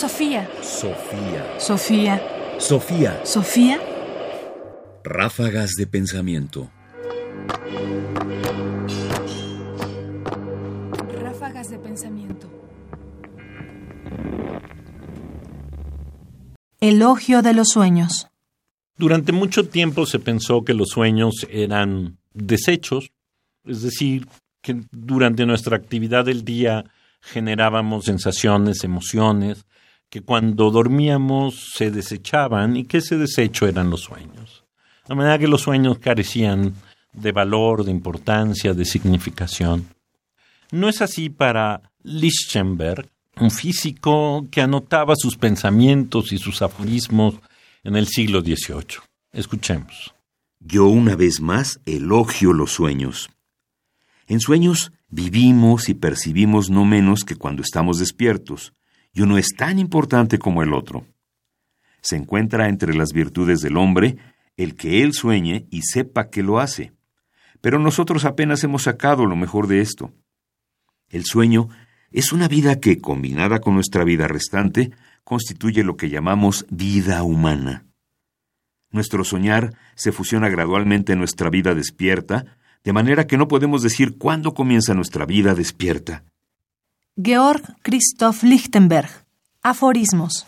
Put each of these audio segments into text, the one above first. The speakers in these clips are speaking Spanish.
Sofía. Sofía. Sofía. Sofía. Sofía. Ráfagas de pensamiento. Ráfagas de pensamiento. Elogio de los sueños. Durante mucho tiempo se pensó que los sueños eran desechos, es decir, que durante nuestra actividad del día generábamos sensaciones, emociones, que cuando dormíamos se desechaban y que ese desecho eran los sueños. De manera que los sueños carecían de valor, de importancia, de significación. No es así para Lichtenberg, un físico que anotaba sus pensamientos y sus aforismos en el siglo XVIII. Escuchemos. Yo una vez más elogio los sueños. En sueños vivimos y percibimos no menos que cuando estamos despiertos, y uno es tan importante como el otro. Se encuentra entre las virtudes del hombre el que él sueñe y sepa que lo hace. Pero nosotros apenas hemos sacado lo mejor de esto. El sueño es una vida que, combinada con nuestra vida restante, constituye lo que llamamos vida humana. Nuestro soñar se fusiona gradualmente en nuestra vida despierta, de manera que no podemos decir cuándo comienza nuestra vida despierta. Georg Christoph Lichtenberg. Aforismos.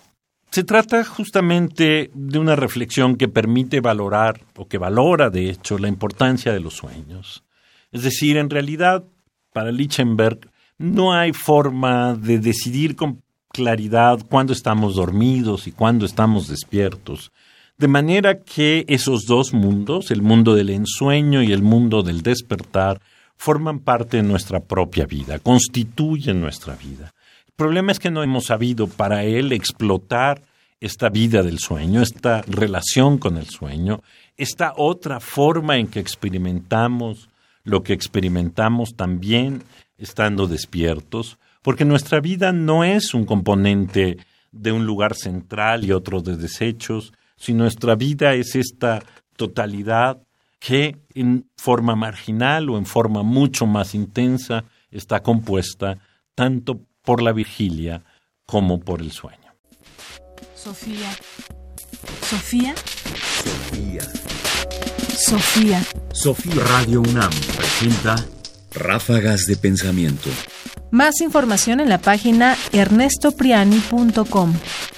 Se trata justamente de una reflexión que permite valorar, o que valora de hecho, la importancia de los sueños. Es decir, en realidad, para Lichtenberg, no hay forma de decidir con claridad cuándo estamos dormidos y cuándo estamos despiertos. De manera que esos dos mundos, el mundo del ensueño y el mundo del despertar, forman parte de nuestra propia vida, constituyen nuestra vida. El problema es que no hemos sabido para él explotar esta vida del sueño, esta relación con el sueño, esta otra forma en que experimentamos lo que experimentamos también estando despiertos, porque nuestra vida no es un componente de un lugar central y otro de desechos, sino nuestra vida es esta totalidad que en forma marginal o en forma mucho más intensa está compuesta tanto por la vigilia como por el sueño. Sofía. Sofía. Sofía. Sofía. Sofía. Radio UNAM presenta Ráfagas de pensamiento. Más información en la página ernestopriani.com.